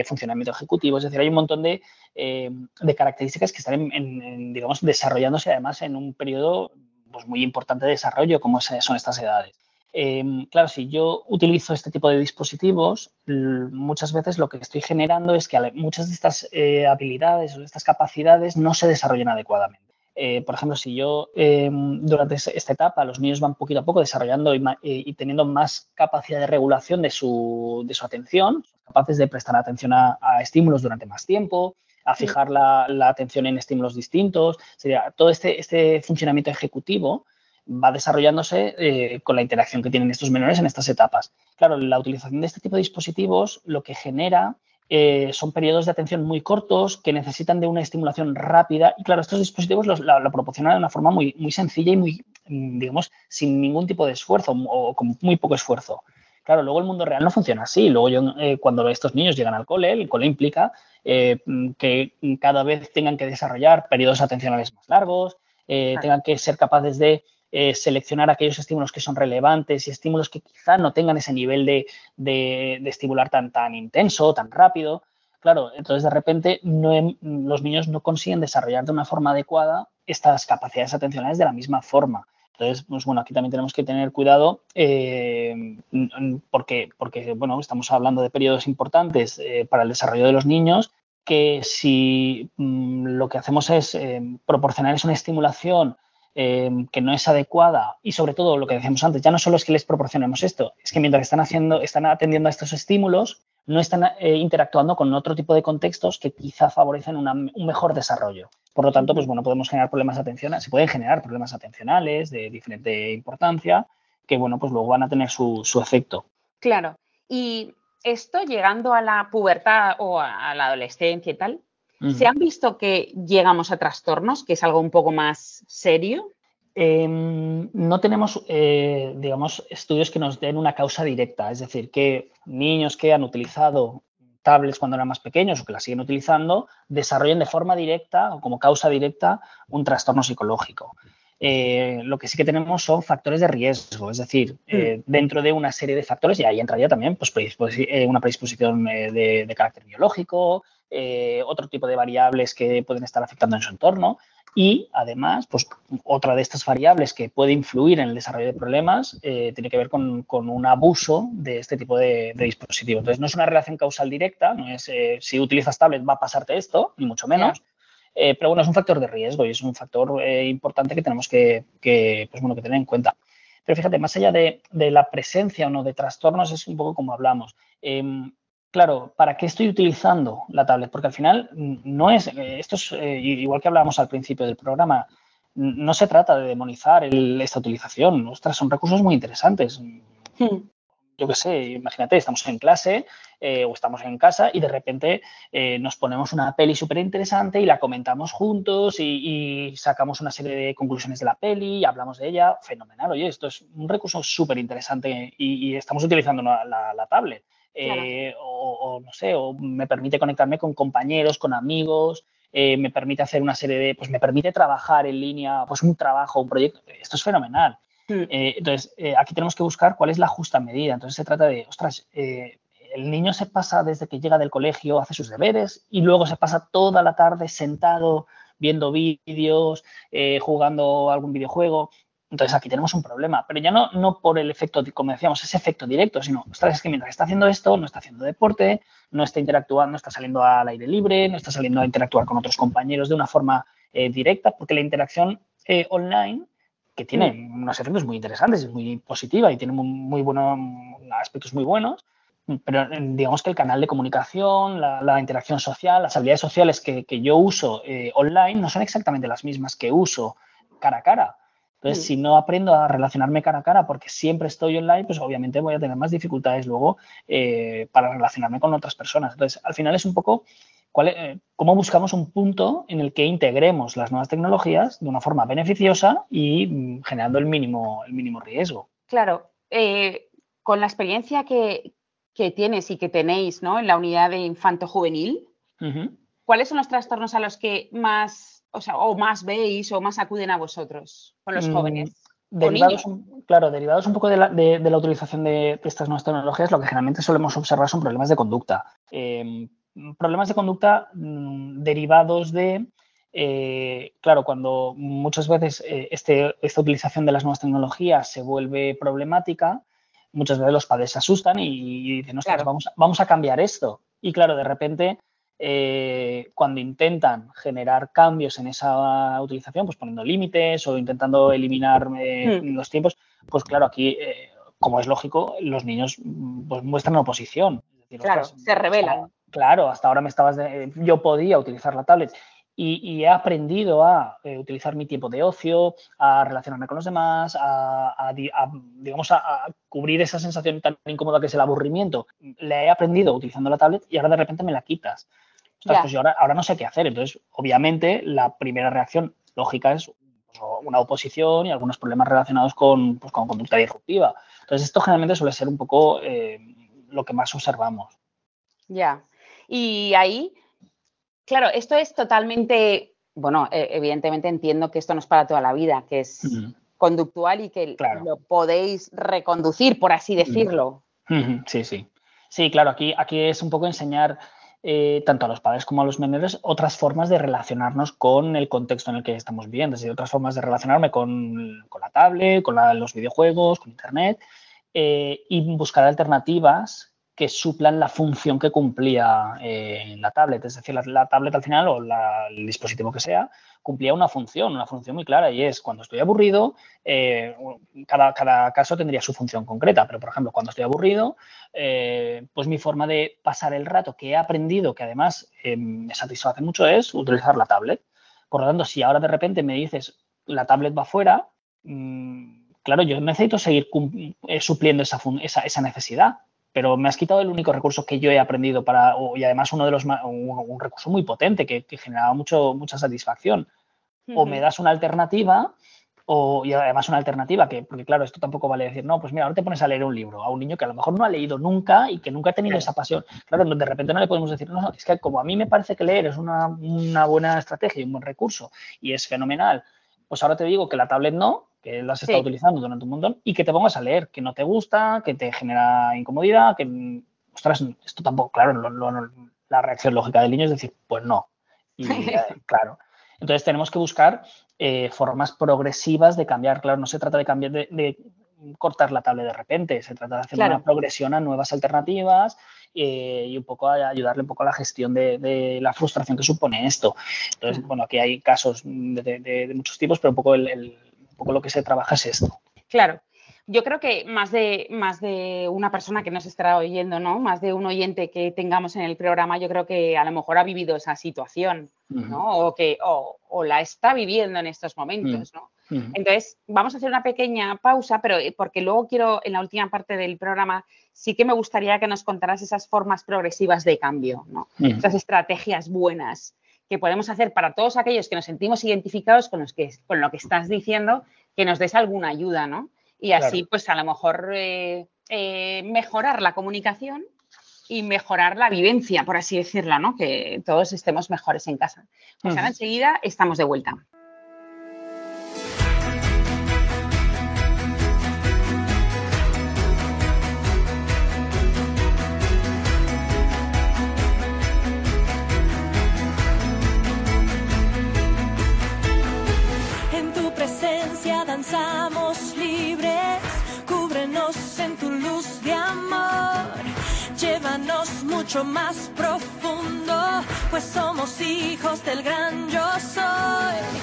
funcionamiento ejecutivo, es decir, hay un montón de, eh, de características que están, en, digamos, desarrollándose además en un periodo pues, muy importante de desarrollo como son estas edades. Em, claro, si yo utilizo este tipo de dispositivos, muchas veces lo que estoy generando es que muchas de estas eh, habilidades o de estas capacidades no se desarrollan adecuadamente. Eh, por ejemplo, si yo em, durante esta etapa los niños van poquito a poco desarrollando y, teniendo más capacidad de regulación de su, de su atención, capaces de prestar atención a, estímulos durante más tiempo, a fijar la, atención en estímulos distintos. Sería todo este, este funcionamiento ejecutivo va desarrollándose eh, con la interacción que tienen estos menores en estas etapas. Claro, la utilización de este tipo de dispositivos lo que genera eh, son periodos de atención muy cortos que necesitan de una estimulación rápida y claro, estos dispositivos lo, proporcionan de una forma muy, muy sencilla y muy, digamos, sin ningún tipo de esfuerzo o con muy poco esfuerzo. Claro, luego el mundo real no funciona así. Luego yo, eh, cuando estos niños llegan al cole, el cole implica eh, que cada vez tengan que desarrollar periodos atencionales más largos, eh, tengan que ser capaces de seleccionar aquellos estímulos que son relevantes y estímulos que quizá no tengan ese nivel de, estimular tan, tan intenso, tan rápido. Claro, entonces de repente los niños no consiguen desarrollar de una forma adecuada estas capacidades atencionales de la misma forma. Entonces, pues bueno, aquí también tenemos que tener cuidado eh, porque, porque, bueno, estamos hablando de periodos importantes eh, para el desarrollo de los niños que si mm, lo que hacemos es eh, proporcionarles una estimulación que no es adecuada y sobre todo lo que decíamos antes, ya no solo es que les proporcionemos esto, es que mientras están haciendo, están atendiendo a estos estímulos, no están interactuando con otro tipo de contextos que quizá favorecen un mejor desarrollo. Por lo tanto, pues bueno, podemos generar problemas atencionales, se pueden generar problemas atencionales de diferente importancia que, bueno, pues luego van a tener su, efecto.
Claro. Y esto llegando a la pubertad o a la adolescencia y tal, ¿se han visto que llegamos a trastornos, que es algo un poco más serio?
Em, no tenemos, eh, digamos, estudios que nos den una causa directa, es decir, que niños que han utilizado tablets cuando eran más pequeños o que las siguen utilizando, desarrollen de forma directa o como causa directa un trastorno psicológico. Eh, lo que sí que tenemos son factores de riesgo, es decir, eh, mm. dentro de una serie de factores, y ahí entraría también pues, eh, una predisposición de, carácter biológico, otro tipo de variables que pueden estar afectando en su entorno, y además, pues otra de estas variables que puede influir en el desarrollo de problemas eh, tiene que ver con, un abuso de este tipo de, dispositivo. Entonces, no es una relación causal directa, no es eh, si utilizas tablet va a pasarte esto, ni mucho menos. Eh, pero bueno, es un factor de riesgo y es un factor importante que tenemos que, pues, bueno, que tener en cuenta. Pero fíjate, más allá de, de, la presencia o no de trastornos, es un poco como hablamos. Em, claro, ¿para qué estoy utilizando la tablet? Porque al final no es, eh, esto es eh, igual que hablábamos al principio del programa, no se trata de demonizar esta utilización. Ostras, son recursos muy interesantes. Hmm. Yo qué sé, imagínate, estamos en clase eh, o estamos en casa y de repente nos ponemos una peli súper interesante y la comentamos juntos y, sacamos una serie de conclusiones de la peli y hablamos de ella. Fenomenal, oye, esto es un recurso súper interesante y, estamos utilizando la tablet. Eh, o, no sé, o me permite conectarme con compañeros, con amigos, eh, me permite hacer una serie de, pues me permite trabajar en línea, pues un trabajo, un proyecto, esto es fenomenal. Hmm. Eh, entonces, aquí tenemos que buscar cuál es la justa medida. Entonces, se trata de, ostras, el niño se pasa desde que llega del colegio, hace sus deberes y luego se pasa toda la tarde sentado viendo vídeos, jugando algún videojuego. Entonces aquí tenemos un problema, pero ya no, no por el efecto, como decíamos, ese efecto directo, sino, ostras, es que mientras está haciendo esto, no está haciendo deporte, no está interactuando, no está saliendo al aire libre, no está saliendo a interactuar con otros compañeros de una forma eh, directa, porque la interacción eh, online, que tiene mm. unos efectos muy interesantes, es muy positiva y tiene muy, buenos aspectos muy buenos, pero eh, digamos que el canal de comunicación, la, interacción social, las habilidades sociales que, yo uso online no son exactamente las mismas que uso cara a cara. Entonces, mm. si no aprendo a relacionarme cara a cara porque siempre estoy online, pues obviamente voy a tener más dificultades luego eh, para relacionarme con otras personas. Entonces, al final es un poco cuál, eh, cómo buscamos un punto en el que integremos las nuevas tecnologías de una forma beneficiosa y mm, generando el mínimo, el mínimo riesgo.
Claro, eh, con la experiencia que, tienes y que tenéis ¿no? en la unidad de infanto-juvenil, ¿cuáles son los trastornos a los que más o sea, o más veis o más acuden a vosotros con los mm, jóvenes?
derivados, claro, derivados un poco de la, utilización de, estas nuevas tecnologías, lo que generalmente solemos observar son problemas de conducta. Em, problemas de conducta mm, derivados de, eh, claro, cuando muchas veces eh, este, esta utilización de las nuevas tecnologías se vuelve problemática, muchas veces los padres se asustan y, dicen, vamos, vamos a cambiar esto. Y claro, de repente eh, cuando intentan generar cambios en esa utilización, pues poniendo límites o intentando eliminar eh, hmm. los tiempos, pues claro, aquí, eh, como es lógico, los niños pues, muestran oposición.
claro, se revelan.
claro, hasta ahora me estabas yo podía utilizar la tablet y, he aprendido a utilizar mi tiempo de ocio, a relacionarme con los demás, a, digamos, a, cubrir esa sensación tan incómoda que es el aburrimiento. Le he aprendido utilizando la tablet y ahora de repente me la quitas. Pues yo ahora, no sé qué hacer. Entonces, obviamente, la primera reacción lógica es pues, una oposición y algunos problemas relacionados con, pues, con conducta disruptiva. Entonces, esto generalmente suele ser un poco eh, lo que más observamos.
Ya. Y ahí, claro, esto es totalmente, bueno, e, evidentemente entiendo que esto no es para toda la vida, que es conductual y que lo podéis reconducir, por así decirlo.
Sí, sí. Sí, claro, aquí, aquí es un poco enseñar eh, tanto a los padres como a los menores, otras formas de relacionarnos con el contexto en el que estamos viviendo, es decir, otras formas de relacionarme con, la tablet, con los videojuegos, con Internet, eh, y buscar alternativas que suplan la función que cumplía eh, la tablet. Es decir, la, tablet al final o el dispositivo que sea cumplía una función, una función muy clara y es cuando estoy aburrido, eh, cada, cada, caso tendría su función concreta, pero por ejemplo, cuando estoy aburrido, eh, pues mi forma de pasar el rato que he aprendido, que además me satisface mucho, es utilizar la tablet. Por lo tanto, si ahora de repente me dices la tablet va fuera, mm, claro, yo necesito seguir supliendo esa, esa, esa necesidad pero me has quitado el único recurso que yo he aprendido para, y además uno de los, un, recurso muy potente que, generaba mucho, mucha satisfacción. O me das una alternativa, o, y además una alternativa, que, porque claro, esto tampoco vale decir, no, pues mira, ahora te pones a leer un libro a un niño que a lo mejor no ha leído nunca y que nunca ha tenido esa pasión. Claro, de repente no le podemos decir, no, es que como a mí me parece que leer es una, una buena estrategia y un buen recurso y es fenomenal, pues ahora te digo que la tablet no, que lo has estado utilizando durante un montón y que te pongas a leer, que no te gusta, que te genera incomodidad, que, ostras, esto tampoco, claro, la reacción lógica del niño es decir, pues no. Y eh, claro. Entonces tenemos que buscar eh, formas progresivas de cambiar. Claro, no se trata de cambiar, de, cortar la tablet de repente, se trata de hacer una progresión a nuevas alternativas eh, y un poco ayudarle un poco a la gestión de, la frustración que supone esto. Entonces, bueno, aquí hay casos de, muchos tipos, pero un poco el, poco lo que se trabaja es esto.
Claro. Yo creo que más de, más de una persona que nos estará oyendo, ¿no? Más de un oyente que tengamos en el programa, yo creo que a lo mejor ha vivido esa situación, ¿no? O que o, la está viviendo en estos momentos, ¿no? Entonces, vamos a hacer una pequeña pausa, pero eh, porque luego quiero, en la última parte del programa, sí que me gustaría que nos contaras esas formas progresivas de cambio, ¿no? Esas estrategias buenas que podemos hacer para todos aquellos que nos sentimos identificados con, los que, con lo que estás diciendo, que nos des alguna ayuda, ¿no? Y así, pues a lo mejor eh, eh, mejorar la comunicación y mejorar la vivencia, por así decirla, ¿no? Que todos estemos mejores en casa. Pues ahora enseguida estamos de vuelta.
Mucho más profundo, pues somos hijos del gran yo soy.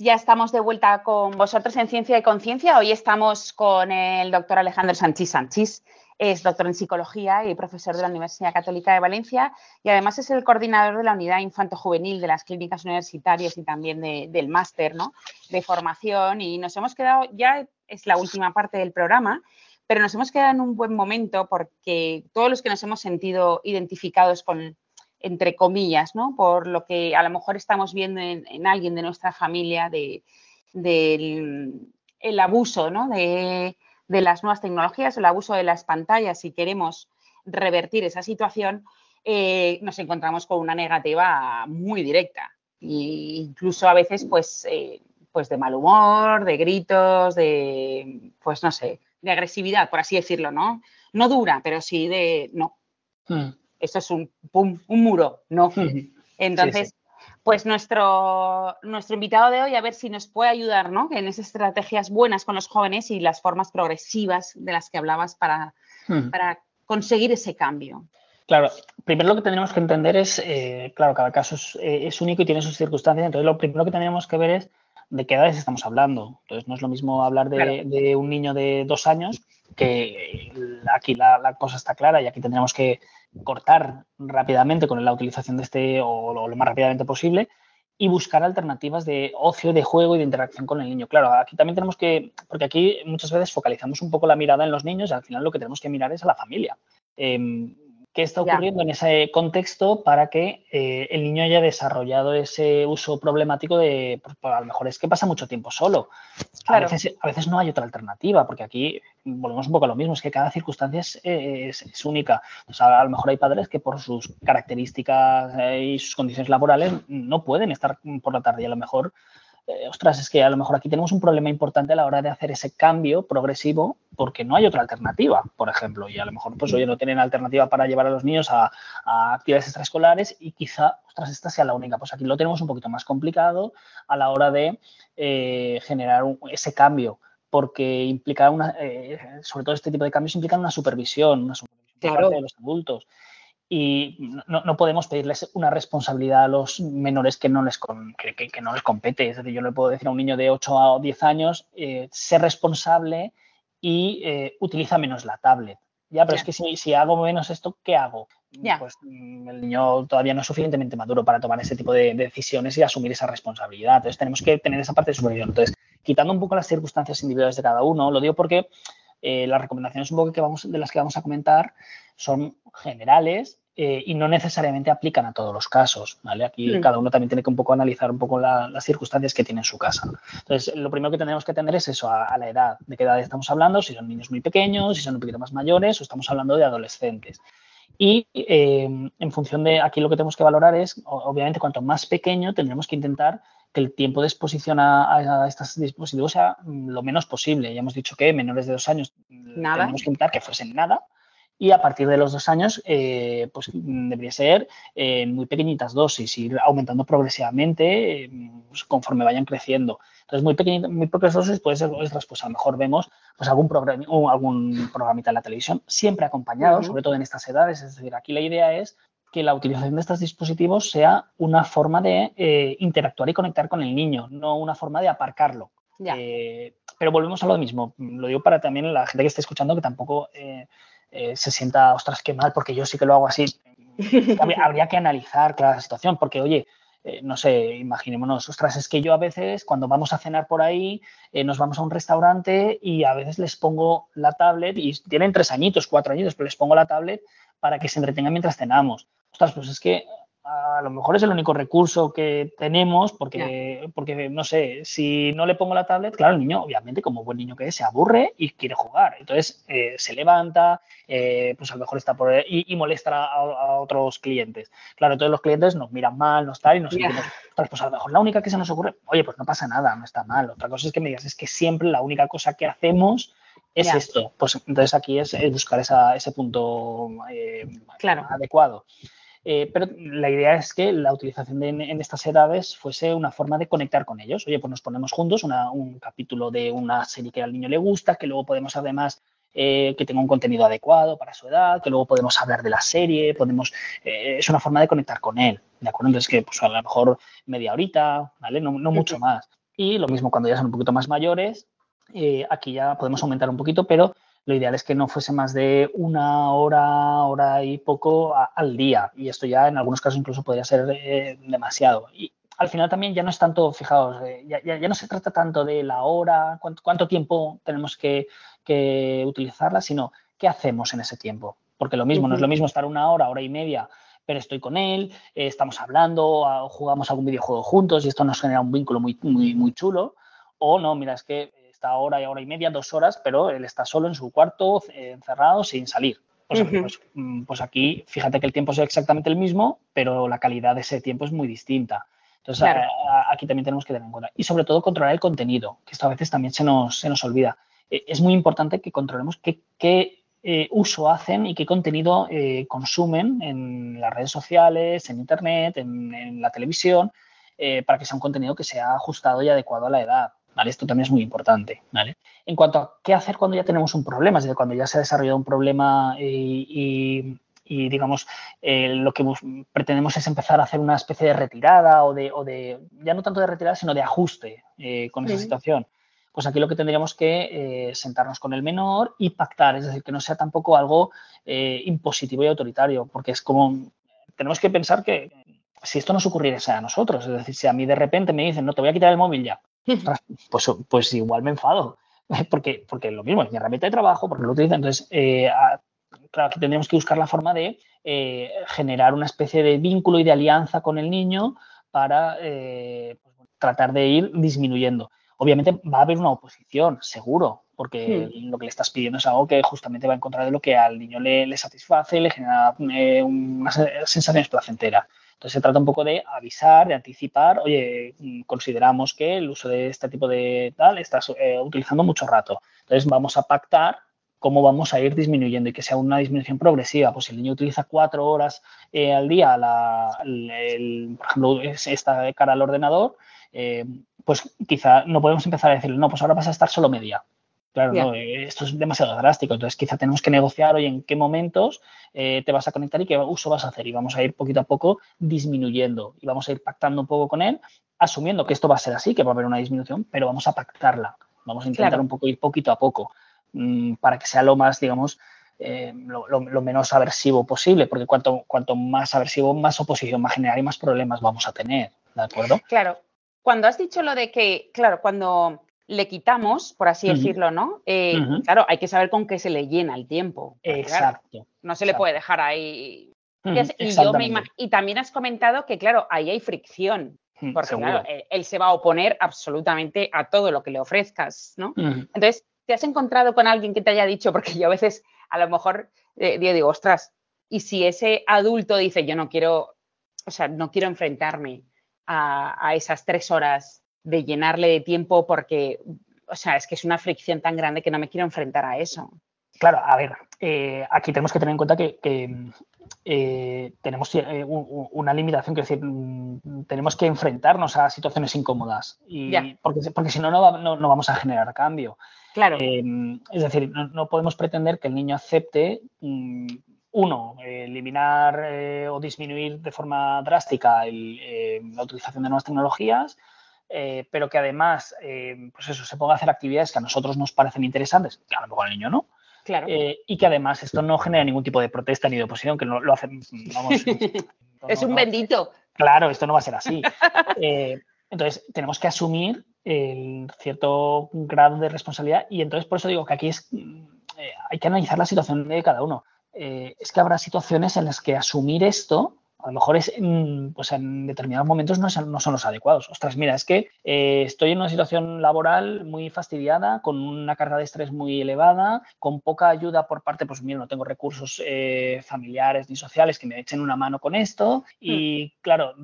Ya estamos de vuelta con vosotros en Ciencia y Conciencia. Hoy estamos con el doctor Alejandro Sanchís Sanchís. Es doctor en psicología y profesor de la Universidad Católica de Valencia y además es el coordinador de la unidad infanto-juvenil de las clínicas universitarias y también del máster ¿no? de formación. Y nos hemos quedado, ya es la última parte del programa, pero nos hemos quedado en un buen momento porque todos los que nos hemos sentido identificados con entre comillas, ¿no? Por lo que a lo mejor estamos viendo en, alguien de nuestra familia del el abuso, ¿no? De, las nuevas tecnologías, el abuso de las pantallas, si queremos revertir esa situación, eh, nos encontramos con una negativa muy directa e incluso a veces pues, eh, pues de mal humor, de gritos, de pues no sé, de agresividad, por así decirlo, ¿no? No dura, pero sí de no. Hmm. Esto es un pum, un muro, no. Entonces, pues nuestro, nuestro invitado de hoy, a ver si nos puede ayudar, ¿no? En esas estrategias buenas con los jóvenes y las formas progresivas de las que hablabas para, para conseguir ese cambio.
Claro, primero lo que tenemos que entender es, eh, claro, cada caso eh, es, único y tiene sus circunstancias, entonces lo primero que tenemos que ver es de qué edades estamos hablando. Entonces no es lo mismo hablar de, un niño de dos años, que aquí la, cosa está clara y aquí tendremos que cortar rápidamente con la utilización de este o lo, más rápidamente posible y buscar alternativas de ocio, de juego y de interacción con el niño. Claro, aquí también tenemos que, porque aquí muchas veces focalizamos un poco la mirada en los niños y al final lo que tenemos que mirar es a la familia. Em, qué está ocurriendo en ese contexto para que eh, el niño haya desarrollado ese uso problemático de, pues, pues, a lo mejor es que pasa mucho tiempo solo. A, veces, no hay otra alternativa, porque aquí volvemos un poco a lo mismo, es que cada circunstancia es, única. a lo mejor hay padres que por sus características eh, y sus condiciones laborales no pueden estar por la tarde y a lo mejor eh, ostras, es que a lo mejor aquí tenemos un problema importante a la hora de hacer ese cambio progresivo porque no hay otra alternativa, por ejemplo, y a lo mejor pues oye, no tienen alternativa para llevar a los niños a, actividades extraescolares y quizá, ostras, esta sea la única. Pues aquí lo tenemos un poquito más complicado a la hora de eh, generar ese cambio porque implica una, eh, sobre todo este tipo de cambios implican una supervisión, una supervisión de los adultos y no, podemos pedirles una responsabilidad a los menores que no les, que, no les compete. Es decir, yo le puedo decir a un niño de 8 a 10 años, eh, ser responsable y eh, utiliza menos la tablet. Ya, pero es que si, hago menos esto, ¿qué hago? Pues mm, el niño todavía no es suficientemente maduro para tomar ese tipo de, decisiones y asumir esa responsabilidad. Entonces tenemos que tener esa parte de supervisión. Entonces, quitando un poco las circunstancias individuales de cada uno, lo digo porque eh, las recomendaciones un poco que vamos, de las que vamos a comentar son generales eh, y no necesariamente aplican a todos los casos, ¿vale? Aquí mm. cada uno también tiene que un poco analizar un poco las circunstancias que tiene en su casa. Entonces, lo primero que tenemos que tener es eso, a, la edad, de qué edad estamos hablando, si son niños muy pequeños, si son un poquito más mayores o estamos hablando de adolescentes. Y eh, en función de aquí lo que tenemos que valorar es, obviamente, cuanto más pequeño, tendremos que intentar que el tiempo de exposición a, estos dispositivos sea mm, lo menos posible. Ya hemos dicho que menores de dos años
nada.
tenemos que intentar que fuesen nada y a partir de los dos años, eh, pues debería ser en muy pequeñitas dosis, ir aumentando progresivamente eh, pues, conforme vayan creciendo. Entonces, muy, pequeñitas, muy pocas dosis puede ser otras, pues a lo mejor vemos pues algún, programa, algún programita en la televisión, siempre acompañado, sobre todo en estas edades. Es decir, aquí la idea es que la utilización de estos dispositivos sea una forma de eh, interactuar y conectar con el niño, no una forma de aparcarlo. pero volvemos a lo mismo. Lo digo para también la gente que esté escuchando que tampoco eh, se sienta, ostras, qué mal, porque yo sí que lo hago así. Habría que analizar la situación, porque, oye, eh, no sé, imaginémonos, ostras, es que yo a veces cuando vamos a cenar por ahí, eh, nos vamos a un restaurante y a veces les pongo la tablet y tienen tres añitos, cuatro añitos, pero les pongo la tablet para que se entretengan mientras cenamos. Ostras, pues es que a lo mejor es el único recurso que tenemos porque, porque, no sé, si no le pongo la tablet, claro, el niño, obviamente, como buen niño que es, se aburre y quiere jugar. Entonces, eh, se levanta, eh, pues a lo mejor está por... Y, y molesta a, otros clientes. Claro, todos los clientes nos miran mal, nos tal, y nos sentimos, pues a lo mejor la única que se nos ocurre, oye, pues no pasa nada, no está mal. Otra cosa es que me digas, es que siempre la única cosa que hacemos es esto. Pues entonces aquí es, buscar ese punto eh,
claro.
adecuado. Eh, pero la idea es que la utilización en estas edades fuese una forma de conectar con ellos. Oye, pues nos ponemos juntos un capítulo de una serie que al niño le gusta, que luego podemos además eh, que tenga un contenido adecuado para su edad, que luego podemos hablar de la serie, podemos, eh, es una forma de conectar con él, ¿de acuerdo? Entonces que pues a lo mejor media horita, ¿vale? No, mucho más. Y lo mismo cuando ya son un poquito más mayores, aquí ya podemos aumentar un poquito, pero lo ideal es que no fuese más de una hora, hora y poco al día. Y esto ya en algunos casos incluso podría ser eh, demasiado. Y al final también ya no es tanto, fijaos, eh, ya, no se trata tanto de la hora, cuánto, tiempo tenemos que, utilizarla, sino qué hacemos en ese tiempo. Porque lo mismo, no es lo mismo estar una hora, hora y media pero estoy con él, eh, estamos hablando, jugamos algún videojuego juntos y esto nos genera un vínculo muy, muy, muy chulo. O no, mira, es que está hora y hora y media, dos horas, pero él está solo en su cuarto, encerrado, sin salir. Pues, mm, pues, aquí, fíjate que el tiempo es exactamente el mismo, pero la calidad de ese tiempo es muy distinta. Entonces, aquí también tenemos que tener en cuenta. Y sobre todo controlar el contenido, que esto a veces también se nos, se nos olvida. E, es muy importante que controlemos qué, qué eh, uso hacen y qué contenido eh, consumen en las redes sociales, en Internet, en, la televisión, eh, para que sea un contenido que sea ajustado y adecuado a la edad. ¿Vale? Esto también es muy importante. ¿vale? En cuanto a qué hacer cuando ya tenemos un problema, es decir, cuando ya se ha desarrollado un problema y, digamos, lo que pretendemos es empezar a hacer una especie de retirada o de, o de ya no tanto de retirada, sino de ajuste con esa situación pues aquí lo que tendríamos que eh, sentarnos con el menor y pactar, es decir, que no sea tampoco algo eh, impositivo y autoritario, porque es como, tenemos que pensar que si esto nos ocurriese a nosotros, es decir, si a mí de repente me dicen, no, te voy a quitar el móvil ya, pues, pues igual me enfado, porque, porque lo mismo, es mi herramienta de trabajo, porque lo utilizo, entonces, eh, claro, aquí tendríamos que buscar la forma de generar una especie de vínculo y de alianza con el niño para pues, tratar de ir disminuyendo. Obviamente va a haber una oposición, seguro, porque lo que le estás pidiendo es algo que justamente va en contra de lo que al niño le, satisface, le genera eh, unas sensaciones placenteras. Entonces se trata un poco de avisar, de anticipar, oye, mm, consideramos que el uso de este tipo de tal estás eh, utilizando mucho rato. Entonces vamos a pactar cómo vamos a ir disminuyendo y que sea una disminución progresiva. Pues si el niño utiliza cuatro horas eh, al día, la, por ejemplo, esta cara al ordenador, eh, pues quizá no podemos empezar a decirle, no, pues ahora vas a estar solo media. Claro, no, eh, esto es demasiado drástico. Entonces, quizá tenemos que negociar hoy en qué momentos eh, te vas a conectar y qué uso vas a hacer. Y vamos a ir poquito a poco disminuyendo y vamos a ir pactando un poco con él, asumiendo que esto va a ser así, que va a haber una disminución, pero vamos a pactarla. Vamos a intentar un poco ir poquito a poco mm, para que sea lo más, digamos, lo, menos aversivo posible, porque cuanto, cuanto más aversivo, más oposición va a generar y más problemas vamos a tener. ¿De acuerdo?
Claro, cuando has dicho lo de que, claro, cuando le quitamos, por así decirlo, ¿no? Eh, claro, hay que saber con qué se le llena el tiempo.
Exacto.
no se le puede dejar ahí. y, también has comentado que, claro, ahí hay fricción. Porque, claro, él, se va a oponer absolutamente a todo lo que le ofrezcas, ¿no? Entonces, ¿te has encontrado con alguien que te haya dicho? Porque yo a veces, a lo mejor, eh, digo, ostras, y si ese adulto dice, yo no quiero, o sea, no quiero enfrentarme a, esas tres horas de llenarle de tiempo porque, o sea, es que es una fricción tan grande que no me quiero enfrentar a eso.
Claro, a ver, eh, aquí tenemos que tener en cuenta que, eh, tenemos eh, una limitación, que decir, mm, tenemos que enfrentarnos a situaciones incómodas, y porque, porque si no, no, no, vamos a generar cambio.
Claro.
es decir, no, podemos pretender que el niño acepte mm, uno, eliminar eh, o disminuir de forma drástica eh, la utilización de nuevas tecnologías, eh, pero que además, pues eso, se ponga a hacer actividades que a nosotros nos parecen interesantes, que a lo mejor al niño no.
Claro.
y que además esto no genera ningún tipo de protesta ni de oposición, que no lo hacen, vamos.
es un bendito.
Claro, esto no va a ser así. entonces, tenemos que asumir el cierto grado de responsabilidad y entonces por eso digo que aquí es, hay que analizar la situación de cada uno. Eh, es que habrá situaciones en las que asumir esto a lo mejor es, pues en determinados momentos no, son los adecuados. Ostras, mira, es que eh, estoy en una situación laboral muy fastidiada, con una carga de estrés muy elevada, con poca ayuda por parte, pues mira, no tengo recursos eh, familiares ni sociales que me echen una mano con esto y hmm. claro,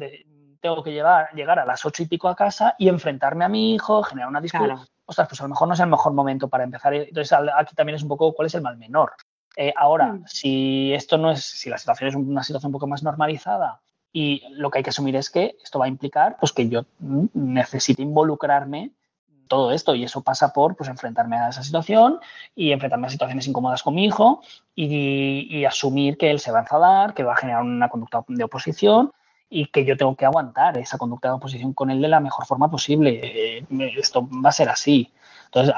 tengo que llegar, llegar a las ocho y pico a casa y enfrentarme a mi hijo, generar una discusión. Ostras, pues a lo mejor no es el mejor momento para empezar. Entonces aquí también es un poco cuál es el mal menor. Eh, ahora, mm. si esto no es, si la situación es una situación un poco más normalizada y lo que hay que asumir es que esto va a implicar pues que yo necesite involucrarme en todo esto y eso pasa por pues enfrentarme a esa situación y enfrentarme a situaciones incómodas con mi hijo y, asumir que él se va a enfadar, que va a generar una conducta de oposición y que yo tengo que aguantar esa conducta de oposición con él de la mejor forma posible. Eh, esto va a ser así. Entonces,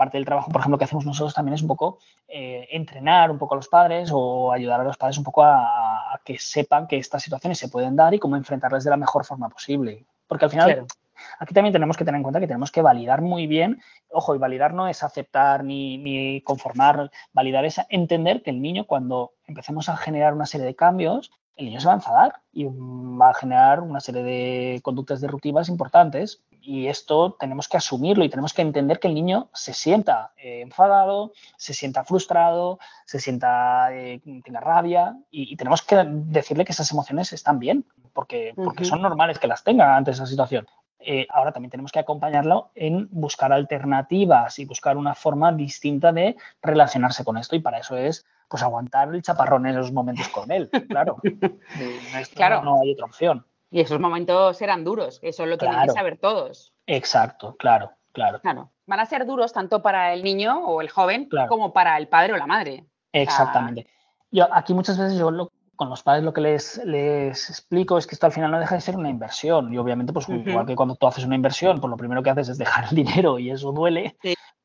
parte del trabajo, por ejemplo, que hacemos nosotros también es un poco eh, entrenar un poco a los padres o ayudar a los padres un poco a, que sepan que estas situaciones se pueden dar y cómo enfrentarlas de la mejor forma posible. Porque al final, aquí también tenemos que tener en cuenta que tenemos que validar muy bien. Ojo, y validar no es aceptar ni, ni conformar, validar es entender que el niño cuando empecemos a generar una serie de cambios, el niño se va a enfadar y va a generar una serie de conductas disruptivas importantes. Y esto tenemos que asumirlo y tenemos que entender que el niño se sienta eh, enfadado, se sienta frustrado, se sienta, eh, tenga rabia y, tenemos que decirle que esas emociones están bien, porque, porque son normales que las tenga ante esa situación. Eh, ahora también tenemos que acompañarlo en buscar alternativas y buscar una forma distinta de relacionarse con esto y para eso es pues aguantar el chaparrón en esos momentos con él, claro. claro. No, hay otra opción.
Y esos momentos serán duros, eso lo tienen que saber todos.
Exacto, claro, claro.
Claro, van a ser duros tanto para el niño o el joven como para el padre o la madre.
Exactamente. Yo aquí muchas veces yo lo, con los padres lo que les, les, explico es que esto al final no deja de ser una inversión. Y obviamente, pues igual que cuando tú haces una inversión, pues lo primero que haces es dejar el dinero y eso duele.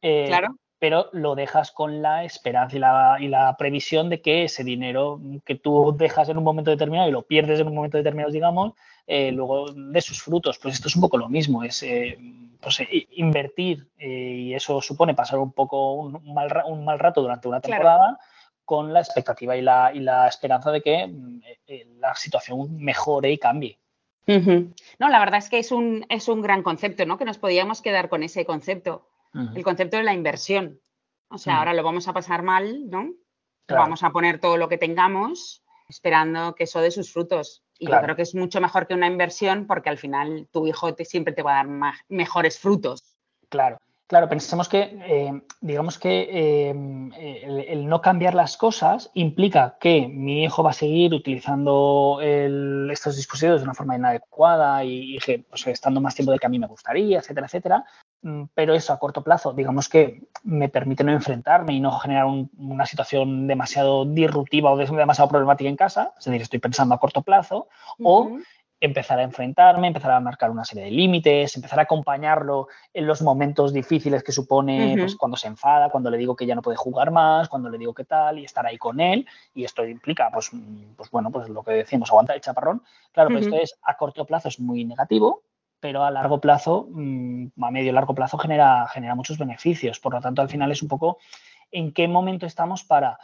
Eh, claro.
Pero lo dejas con la esperanza y la, y la, previsión de que ese dinero que tú dejas en un momento determinado y lo pierdes en un momento determinado, digamos, eh, luego de sus frutos. Pues esto es un poco lo mismo, es eh, pues, invertir y eso supone pasar un poco un, mal, un mal rato durante una temporada con la expectativa y la, y la esperanza de que mm, eh, la situación mejore y cambie.
No, la verdad es que es un, es un gran concepto, ¿no? Que nos podíamos quedar con ese concepto, el concepto de la inversión. O sea, ahora lo vamos a pasar mal, ¿no? Vamos a poner todo lo que tengamos esperando que eso dé sus frutos. Y yo creo que es mucho mejor que una inversión porque al final tu hijo te, siempre te va a dar mejores frutos.
Claro. Claro, pensemos que, eh, digamos que eh, el, no cambiar las cosas implica que mi hijo va a seguir utilizando estos dispositivos de una forma inadecuada y, pues, estando más tiempo de que a mí me gustaría, etcétera, etcétera. Mm, pero eso a corto plazo, digamos que me permite no enfrentarme y no generar una situación demasiado disruptiva o demasiado problemática en casa. Es decir, estoy pensando a corto plazo. O empezar a enfrentarme, empezar a marcar una serie de límites, empezar a acompañarlo en los momentos difíciles que supone pues, cuando se enfada, cuando le digo que ya no puede jugar más, cuando le digo que tal, y estar ahí con él. Y esto implica, pues, pues bueno, pues lo que decimos, aguantar el chaparrón. Claro, pues esto es a corto plazo es muy negativo, pero a largo plazo, mm, a medio largo plazo, genera, genera muchos beneficios. Por lo tanto, al final es un poco en qué momento estamos para.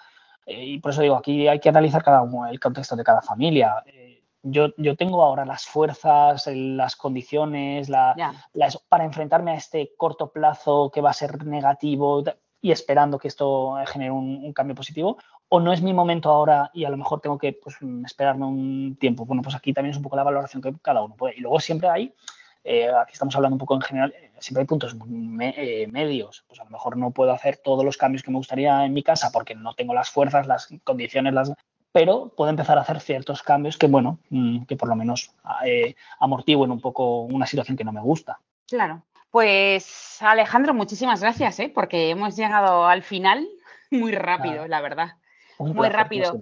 Eh, y por eso digo, aquí hay que analizar cada uno, el contexto de cada familia. Eh, yo, yo, tengo ahora las fuerzas, las condiciones para enfrentarme a este corto plazo que va a ser negativo y esperando que esto genere un, cambio positivo, o no es mi momento ahora y a lo mejor tengo que pues, esperarme un tiempo. Bueno, pues aquí también es un poco la valoración que cada uno puede. Y luego siempre hay, eh, aquí estamos hablando un poco en general, eh, siempre hay puntos eh, medios. Pues a lo mejor no puedo hacer todos los cambios que me gustaría en mi casa porque no tengo las fuerzas, las condiciones, las, pero puedo empezar a hacer ciertos cambios que, bueno, mm, que por lo menos eh, amortiguen un poco una situación que no me gusta.
Claro. Pues Alejandro, muchísimas gracias, ¿eh? porque hemos llegado al final muy rápido, la verdad. muy rápido.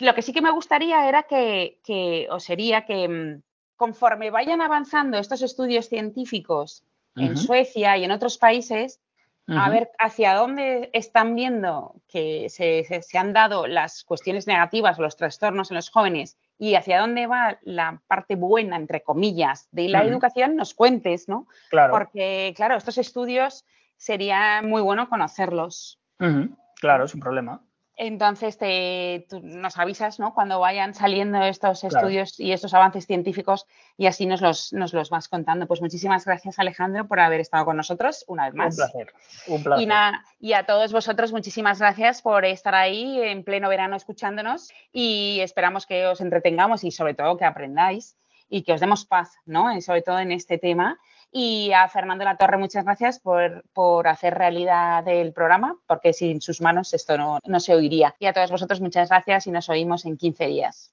Lo que sí que me gustaría era que, que o sería que mm, conforme vayan avanzando estos estudios científicos en Suecia y en otros países, a ver hacia dónde están viendo que se, han dado las cuestiones negativas los trastornos en los jóvenes y hacia dónde va la parte buena, entre comillas, de la educación, nos cuentes, ¿no?
Claro.
Porque, claro, estos estudios sería muy bueno conocerlos.
Claro, sin problema.
Entonces te, nos avisas ¿no? cuando vayan saliendo estos estudios y estos avances científicos y así nos los, nos los vas contando. Pues muchísimas gracias Alejandro por haber estado con nosotros una vez más.
Un placer, un placer.
Y, y a todos vosotros muchísimas gracias por estar ahí en pleno verano escuchándonos y esperamos que os entretengamos y sobre todo que aprendáis y que os demos paz, ¿no? Y sobre todo en este tema y a Fernando La Torre, muchas gracias por, por hacer realidad el programa, porque sin sus manos esto no, no se oiría. Y a todos vosotros, muchas gracias y nos oímos en 15 días.